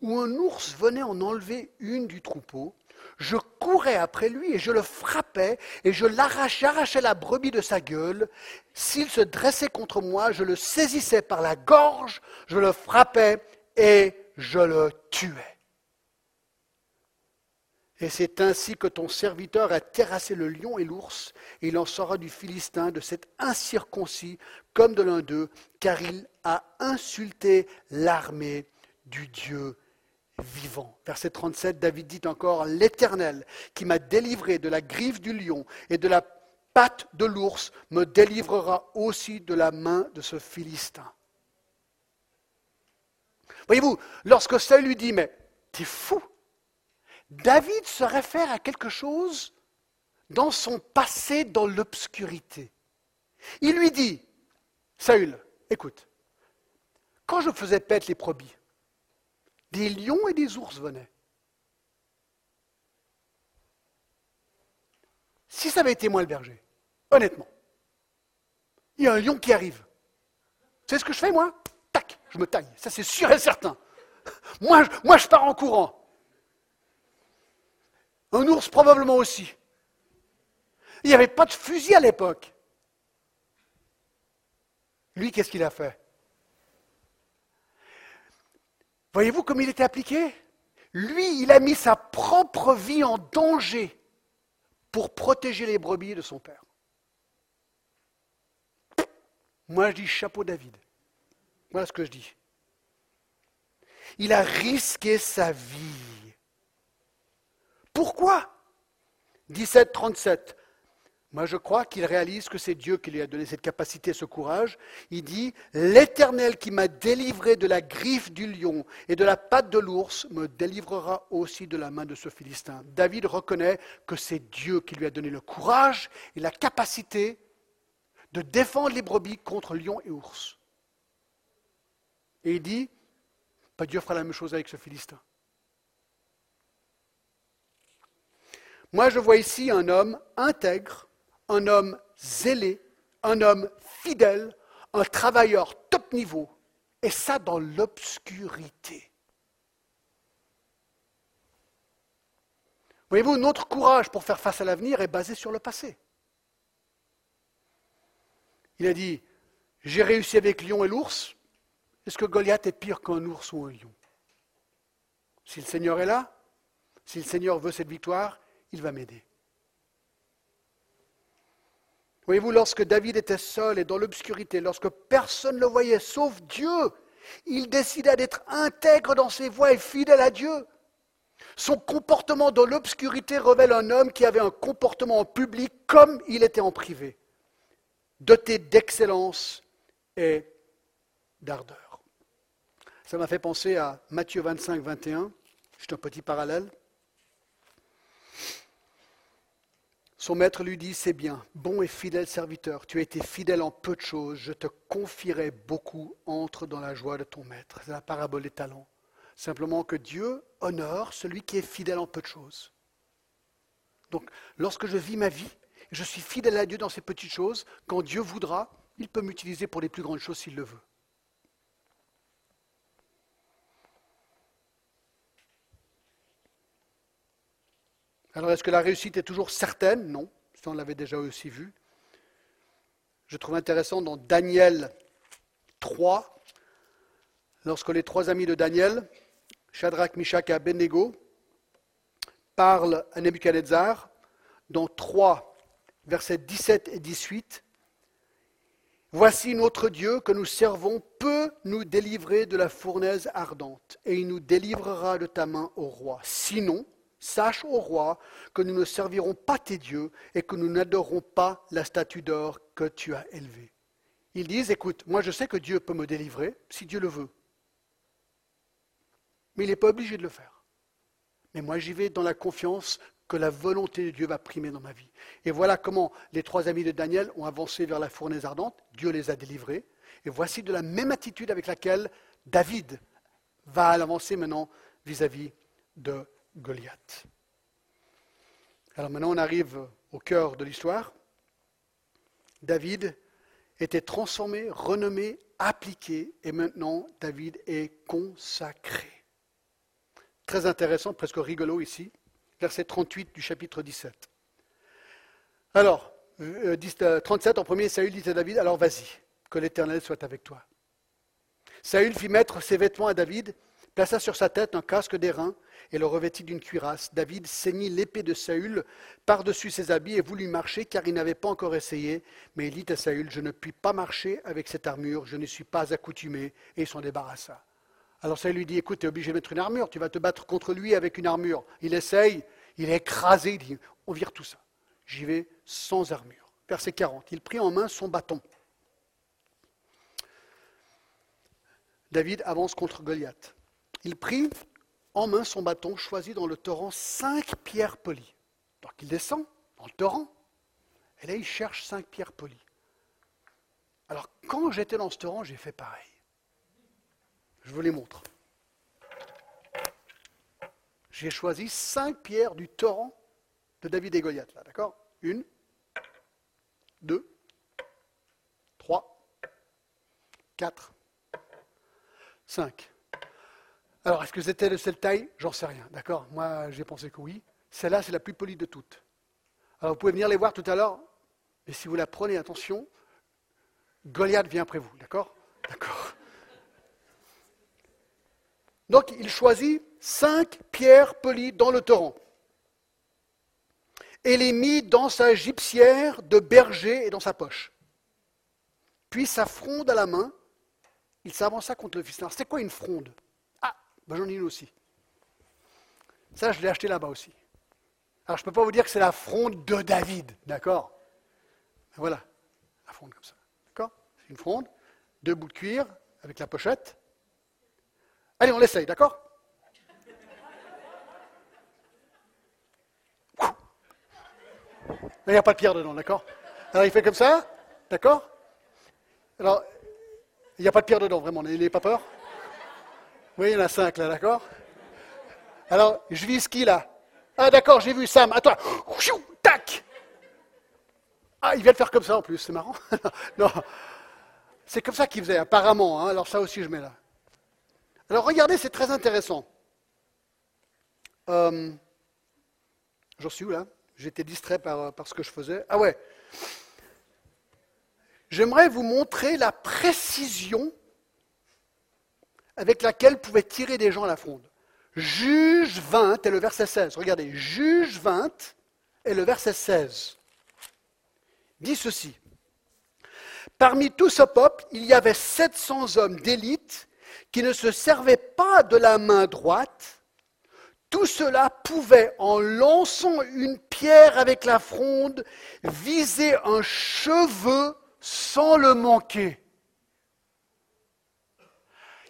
ou un ours venait en enlever une du troupeau, je courais après lui et je le frappais et je l'arrachais, arrachais la brebis de sa gueule. S'il se dressait contre moi, je le saisissais par la gorge, je le frappais et je le tuais. Et c'est ainsi que ton serviteur a terrassé le lion et l'ours, et il en sera du Philistin, de cet incirconcis, comme de l'un d'eux, car il a insulté l'armée du Dieu vivant. Verset 37, David dit encore, L'Éternel qui m'a délivré de la griffe du lion et de la patte de l'ours me délivrera aussi de la main de ce Philistin. Voyez-vous, lorsque Saül lui dit, mais t'es fou, David se réfère à quelque chose dans son passé dans l'obscurité. Il lui dit, Saül, écoute, quand je faisais paître les brebis, des lions et des ours venaient. Si ça avait été moi le berger, honnêtement, il y a un lion qui arrive. C'est ce que je fais moi? Tac, je me taille. Ça c'est sûr et certain. Moi, moi je pars en courant. Un ours probablement aussi. Il n'y avait pas de fusil à l'époque. Lui, qu'est-ce qu'il a fait? Voyez-vous comme il était appliqué? Lui, il a mis sa propre vie en danger pour protéger les brebis de son père. Moi, je dis chapeau David. Voilà ce que je dis. Il a risqué sa vie. Pourquoi? 1737. Moi, je crois qu'il réalise que c'est Dieu qui lui a donné cette capacité, ce courage. Il dit L'Éternel qui m'a délivré de la griffe du lion et de la patte de l'ours me délivrera aussi de la main de ce Philistin. David reconnaît que c'est Dieu qui lui a donné le courage et la capacité de défendre les brebis contre lion et ours. Et il dit pas Dieu fera la même chose avec ce Philistin. Moi, je vois ici un homme intègre un homme zélé, un homme fidèle, un travailleur top niveau, et ça dans l'obscurité. Voyez-vous, notre courage pour faire face à l'avenir est basé sur le passé. Il a dit, j'ai réussi avec Lion et l'ours, est-ce que Goliath est pire qu'un ours ou un lion? Si le Seigneur est là, si le Seigneur veut cette victoire, il va m'aider. Voyez-vous, lorsque David était seul et dans l'obscurité, lorsque personne ne le voyait sauf Dieu, il décida d'être intègre dans ses voies et fidèle à Dieu. Son comportement dans l'obscurité révèle un homme qui avait un comportement en public comme il était en privé, doté d'excellence et d'ardeur. Ça m'a fait penser à Matthieu 25, 21, juste un petit parallèle. Son maître lui dit, c'est bien, bon et fidèle serviteur, tu as été fidèle en peu de choses, je te confierai beaucoup, entre dans la joie de ton maître. C'est la parabole des talents. Simplement que Dieu honore celui qui est fidèle en peu de choses. Donc, lorsque je vis ma vie, je suis fidèle à Dieu dans ces petites choses, quand Dieu voudra, il peut m'utiliser pour les plus grandes choses s'il le veut. Alors, est-ce que la réussite est toujours certaine? Non, ça on l'avait déjà aussi vu. Je trouve intéressant dans Daniel 3, lorsque les trois amis de Daniel, Shadrach, Mishach et Abednego parle à Nebuchadnezzar dans 3, versets 17 et 18. Voici notre Dieu que nous servons peut nous délivrer de la fournaise ardente, et il nous délivrera de ta main au roi. Sinon, sache au roi que nous ne servirons pas tes dieux et que nous n'adorerons pas la statue d'or que tu as élevée. Ils disent, écoute, moi je sais que Dieu peut me délivrer si Dieu le veut mais il n'est pas obligé de le faire. Mais moi, j'y vais dans la confiance que la volonté de Dieu va primer dans ma vie. Et voilà comment les trois amis de Daniel ont avancé vers la fournaise ardente. Dieu les a délivrés. Et voici de la même attitude avec laquelle David va avancer maintenant vis-à-vis de Goliath. Alors maintenant, on arrive au cœur de l'histoire. David était transformé, renommé, appliqué, et maintenant David est consacré. Très intéressant, presque rigolo ici, verset 38 du chapitre 17. Alors, 37 euh, euh, en premier, Saül dit à David, alors vas-y, que l'Éternel soit avec toi. Saül fit mettre ses vêtements à David, plaça sur sa tête un casque d'airain et le revêtit d'une cuirasse. David ceignit l'épée de Saül par-dessus ses habits et voulut marcher car il n'avait pas encore essayé. Mais il dit à Saül, je ne puis pas marcher avec cette armure, je ne suis pas accoutumé, et il s'en débarrassa. Alors ça lui dit, écoute, tu es obligé de mettre une armure, tu vas te battre contre lui avec une armure. Il essaye, il est écrasé, il dit, on vire tout ça. J'y vais sans armure. Verset 40, il prit en main son bâton. David avance contre Goliath. Il prit en main son bâton, choisi dans le torrent cinq pierres polies. Donc il descend dans le torrent, et là il cherche cinq pierres polies. Alors quand j'étais dans ce torrent, j'ai fait pareil. Je vous les montre. J'ai choisi cinq pierres du torrent de David et Goliath, là, d'accord? Une, deux, trois, quatre, cinq. Alors, est-ce que c'était de cette taille? J'en sais rien, d'accord? Moi, j'ai pensé que oui. Celle-là, c'est la plus polie de toutes. Alors, vous pouvez venir les voir tout à l'heure, mais si vous la prenez, attention, Goliath vient après vous, d'accord? D'accord. Donc il choisit cinq pierres polies dans le torrent et les mit dans sa gypsière de berger et dans sa poche. Puis sa fronde à la main, il s'avança contre le Philistin. C'est quoi une fronde? Ben j'en ai une aussi. Ça, je l'ai acheté là-bas aussi. Alors je ne peux pas vous dire que c'est la fronde de David, d'accord? Voilà, la fronde comme ça. D'accord? C'est une fronde, deux bouts de cuir avec la pochette. Allez, on l'essaye, d'accord? Il n'y a pas de pierre dedans, d'accord? Alors il fait comme ça, d'accord? Alors, il n'y a pas de pierre dedans, vraiment, n'ayez pas peur Oui, il y en a cinq là, d'accord? Alors, je vise qui là Ah d'accord, j'ai vu Sam, à toi Tac Ah, il vient de faire comme ça en plus, c'est marrant. [laughs] non, c'est comme ça qu'il faisait, apparemment, hein. alors ça aussi je mets là. Alors regardez, c'est très intéressant. Euh, J'en suis où là? J'étais distrait par, par ce que je faisais. Ah ouais. J'aimerais vous montrer la précision avec laquelle pouvait tirer des gens à la fronde. Juge 20 et le verset 16. Regardez, Juge 20 et le verset 16 dit ceci. Parmi tout ce peuple, il y avait 700 hommes d'élite qui ne se servait pas de la main droite, Tout cela pouvait, en lançant une pierre avec la fronde, viser un cheveu sans le manquer.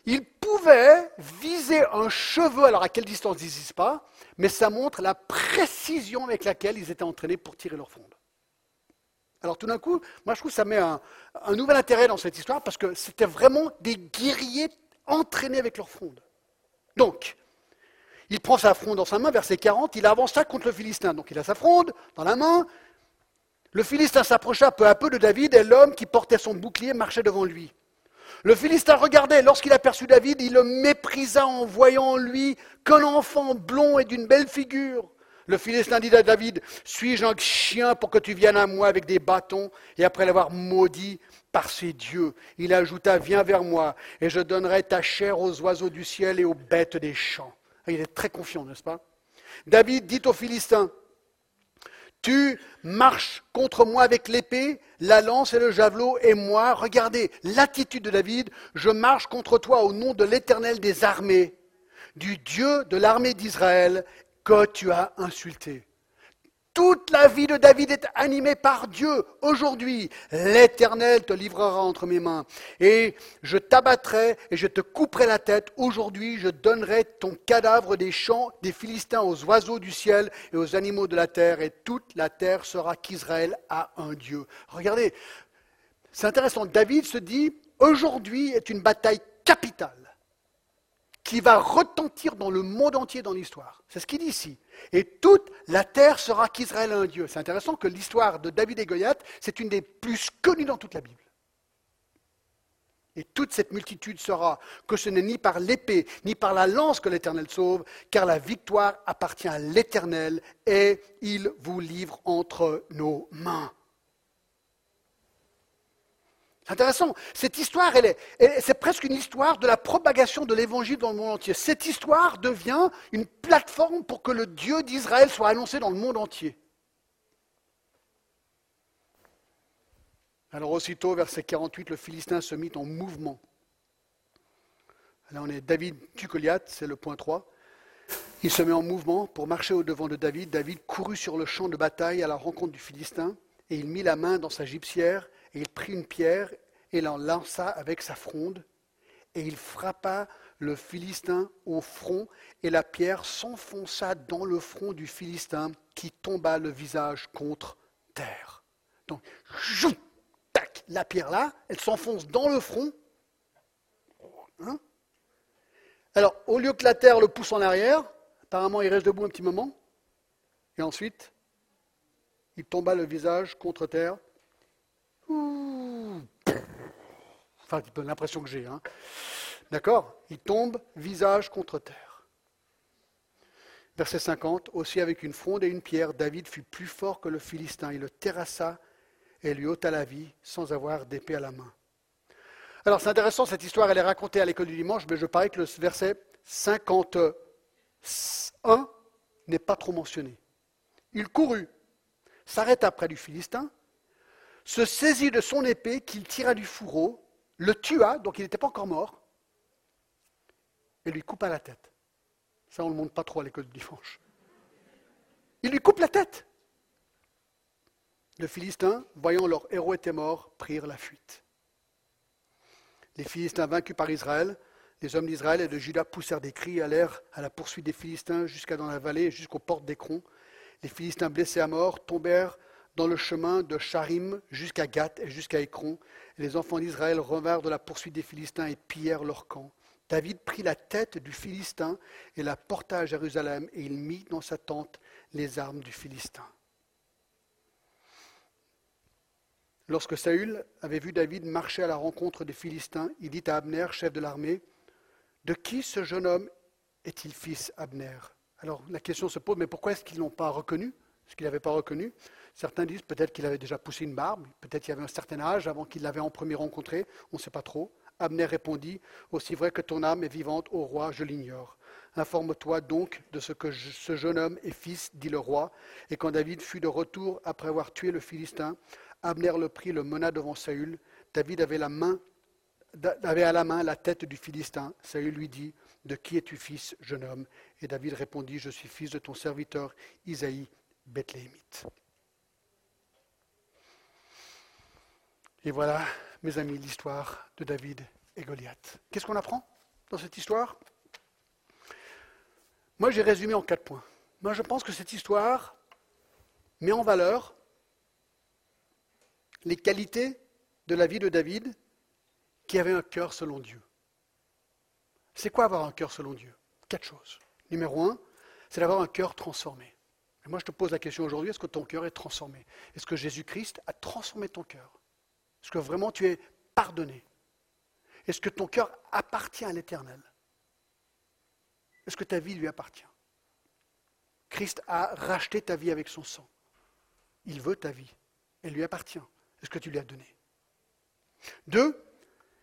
Il pouvait viser un cheveu, alors à quelle distance ils disent pas, mais ça montre la précision avec laquelle ils étaient entraînés pour tirer leur fronde. Alors tout d'un coup, moi je trouve que ça met un, un nouvel intérêt dans cette histoire parce que c'était vraiment des guerriers entraînés avec leur fronde. Donc, il prend sa fronde dans sa main, verset 40, il avance ça contre le Philistin. Donc il a sa fronde dans la main. Le Philistin s'approcha peu à peu de David et l'homme qui portait son bouclier marchait devant lui. Le Philistin regardait, lorsqu'il aperçut David, il le méprisa en voyant en lui qu'un enfant blond et d'une belle figure. Le Philistin dit à David, suis-je un chien pour que tu viennes à moi avec des bâtons Et après l'avoir maudit par ses dieux, il ajouta, viens vers moi, et je donnerai ta chair aux oiseaux du ciel et aux bêtes des champs. Il est très confiant, n'est-ce pas? David dit aux Philistins, tu marches contre moi avec l'épée, la lance et le javelot, et moi, regardez l'attitude de David, je marche contre toi au nom de l'Éternel des armées, du Dieu de l'armée d'Israël que tu as insulté. Toute la vie de David est animée par Dieu. Aujourd'hui, l'Éternel te livrera entre mes mains. Et je t'abattrai et je te couperai la tête. Aujourd'hui, je donnerai ton cadavre des champs des Philistins aux oiseaux du ciel et aux animaux de la terre. Et toute la terre sera qu'Israël a un Dieu. Regardez, c'est intéressant. David se dit, aujourd'hui est une bataille capitale qui va retentir dans le monde entier dans l'histoire. C'est ce qu'il dit ici. Et toute la terre sera qu'Israël a un Dieu. C'est intéressant que l'histoire de David et Goliath, c'est une des plus connues dans toute la Bible. Et toute cette multitude saura que ce n'est ni par l'épée, ni par la lance que l'Éternel sauve, car la victoire appartient à l'Éternel et il vous livre entre nos mains. Intéressant. Cette histoire, est, c'est presque une histoire de la propagation de l'évangile dans le monde entier. Cette histoire devient une plateforme pour que le Dieu d'Israël soit annoncé dans le monde entier. Alors aussitôt, verset 48, le Philistin se mit en mouvement. Là, on est David tue c'est le point 3. Il se met en mouvement pour marcher au-devant de David. David courut sur le champ de bataille à la rencontre du Philistin et il mit la main dans sa gypsière et il prit une pierre et l'en lança avec sa fronde, et il frappa le Philistin au front, et la pierre s'enfonça dans le front du Philistin, qui tomba le visage contre terre. Donc, jou, tac, la pierre là, elle s'enfonce dans le front. Hein? Alors, au lieu que la terre le pousse en arrière, apparemment il reste debout un petit moment, et ensuite, il tomba le visage contre terre. Enfin, l'impression que j'ai. Hein. D'accord? Il tombe visage contre terre. Verset 50. Aussi avec une fronde et une pierre, David fut plus fort que le Philistin. Il le terrassa et lui ôta la vie sans avoir d'épée à la main. Alors c'est intéressant, cette histoire, elle est racontée à l'école du dimanche, mais je parie que le verset 51 n'est pas trop mentionné. Il courut, s'arrêta près du Philistin, se saisit de son épée qu'il tira du fourreau, le tua, donc il n'était pas encore mort, et lui coupa la tête. Ça, on ne le montre pas trop à l'école du dimanche. Il lui coupe la tête. Les Philistins, voyant leur héros était mort, prirent la fuite. Les Philistins vaincus par Israël, les hommes d'Israël et de Juda poussèrent des cris allèrent à la poursuite des Philistins jusqu'à dans la vallée jusqu'aux portes d'Écron. Les Philistins blessés à mort tombèrent dans le chemin de Charim jusqu'à Gath et jusqu'à Écron. les enfants d'Israël revinrent de la poursuite des Philistins et pillèrent leur camp. David prit la tête du Philistin et la porta à Jérusalem, et il mit dans sa tente les armes du Philistin. Lorsque Saül avait vu David marcher à la rencontre des Philistins, il dit à Abner, chef de l'armée, De qui ce jeune homme est-il fils Abner? Alors la question se pose, mais pourquoi est-ce qu'ils ne l'ont pas reconnu? Est-ce qu'ils n'avaient pas reconnu? Certains disent peut-être qu'il avait déjà poussé une barbe, peut-être qu'il avait un certain âge avant qu'il l'avait en premier rencontré, on ne sait pas trop. Abner répondit, Aussi vrai que ton âme est vivante, ô roi, je l'ignore. Informe-toi donc de ce que ce jeune homme est fils, dit le roi. Et quand David fut de retour après avoir tué le Philistin, Abner le prit, le mena devant Saül. David avait la main avait à la main la tête du Philistin. Saül lui dit, De qui es-tu fils, jeune homme? Et David répondit, Je suis fils de ton serviteur Isaïe, Bethléemite. Et voilà, mes amis, l'histoire de David et Goliath. Qu'est-ce qu'on apprend dans cette histoire? Moi, j'ai résumé en quatre points. Moi, je pense que cette histoire met en valeur les qualités de la vie de David qui avait un cœur selon Dieu. C'est quoi avoir un cœur selon Dieu? Quatre choses. Numéro un, c'est d'avoir un cœur transformé. Et moi, je te pose la question aujourd'hui, est-ce que ton cœur est transformé? Est-ce que Jésus-Christ a transformé ton cœur? Est-ce que vraiment tu es pardonné? Est-ce que ton cœur appartient à l'Éternel? Est-ce que ta vie lui appartient? Christ a racheté ta vie avec son sang. Il veut ta vie. Elle lui appartient. Est-ce que tu lui as donné Deux,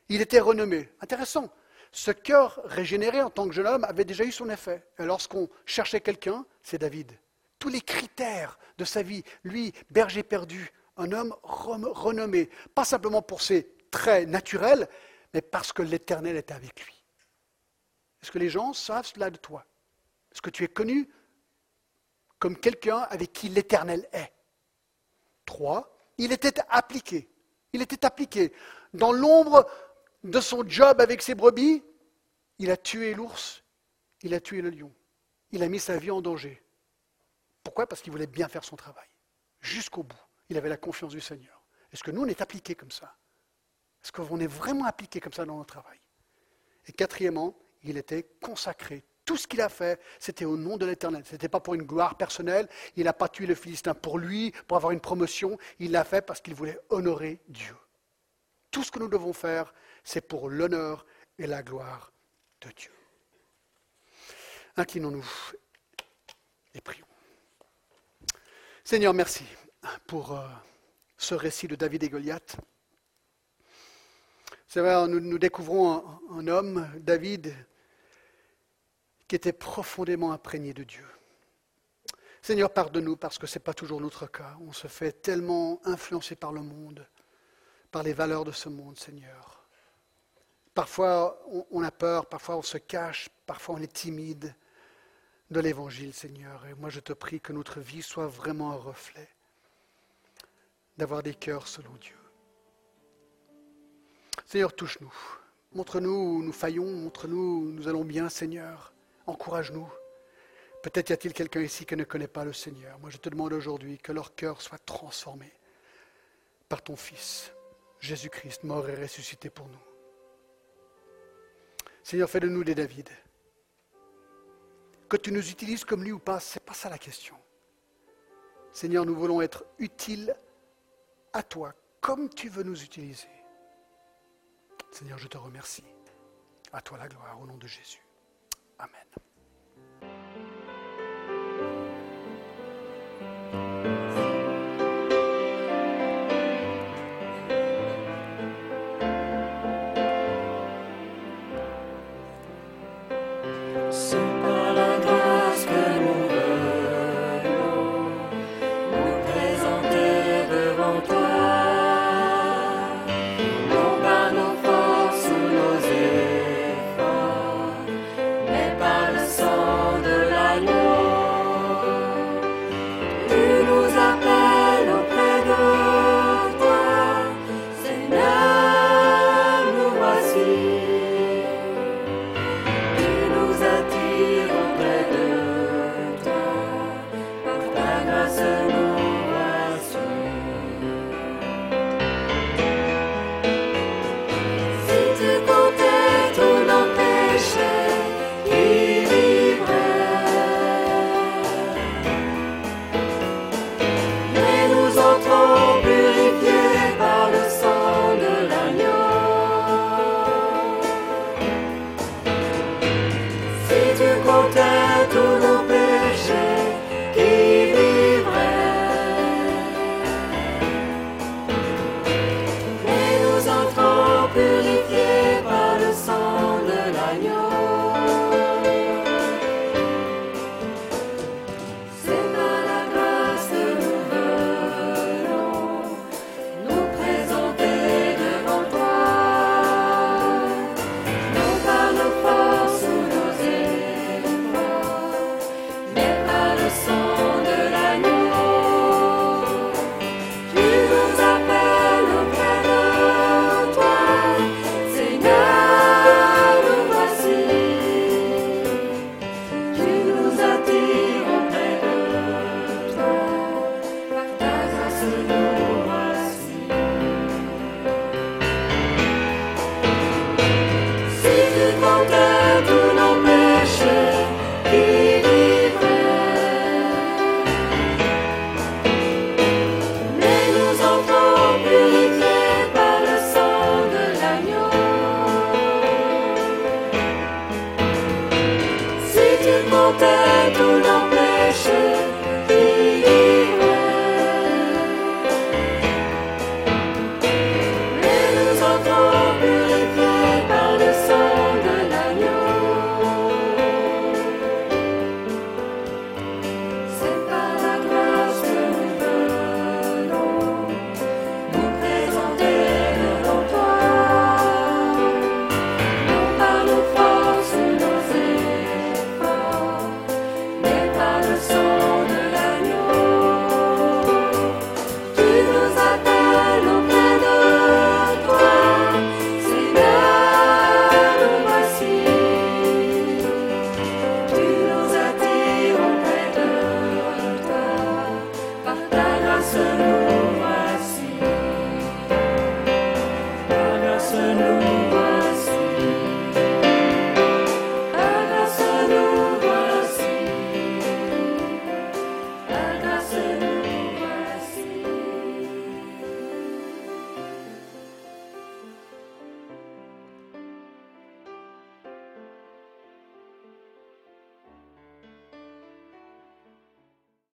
il était renommé. Intéressant. Ce cœur régénéré en tant que jeune homme avait déjà eu son effet. Et lorsqu'on cherchait quelqu'un, c'est David. Tous les critères de sa vie, lui, berger perdu, un homme renommé, pas simplement pour ses traits naturels, mais parce que l'Éternel était avec lui. Est-ce que les gens savent cela de toi? Est-ce que tu es connu comme quelqu'un avec qui l'Éternel est? Trois, il était appliqué. Il était appliqué. Dans l'ombre de son job avec ses brebis, il a tué l'ours, il a tué le lion. Il a mis sa vie en danger. Pourquoi? Parce qu'il voulait bien faire son travail. Jusqu'au bout. Il avait la confiance du Seigneur. Est-ce que nous, on est appliqués comme ça? Est-ce qu'on est vraiment appliqués comme ça dans notre travail? Et quatrièmement, il était consacré tout ce qu'il a fait, c'était au nom de l'Éternel. Ce n'était pas pour une gloire personnelle. Il n'a pas tué le Philistin pour lui, pour avoir une promotion. Il l'a fait parce qu'il voulait honorer Dieu. Tout ce que nous devons faire, c'est pour l'honneur et la gloire de Dieu. Inclinons-nous et prions. Seigneur, merci pour euh, ce récit de David et Goliath. C'est vrai, nous, découvrons un homme, David, qui était profondément imprégné de Dieu. Seigneur, pardonne-nous parce que ce n'est pas toujours notre cas. On se fait tellement influencer par le monde, par les valeurs de ce monde, Seigneur. Parfois, on a peur, parfois on se cache, parfois on est timide de l'Évangile, Seigneur. Et moi, je te prie que notre vie soit vraiment un reflet d'avoir des cœurs selon Dieu. Seigneur, touche-nous. Montre-nous où nous faillons, montre-nous où nous allons bien, Seigneur. Encourage-nous. Peut-être y a-t-il quelqu'un ici qui ne connaît pas le Seigneur. Moi, je te demande aujourd'hui que leur cœur soit transformé par ton Fils, Jésus-Christ, mort et ressuscité pour nous. Seigneur, fais de nous des David. Que tu nous utilises comme lui ou pas, ce n'est pas ça la question. Seigneur, nous voulons être utiles à toi, comme tu veux nous utiliser. Seigneur, je te remercie. À toi la gloire, au nom de Jésus. Amen.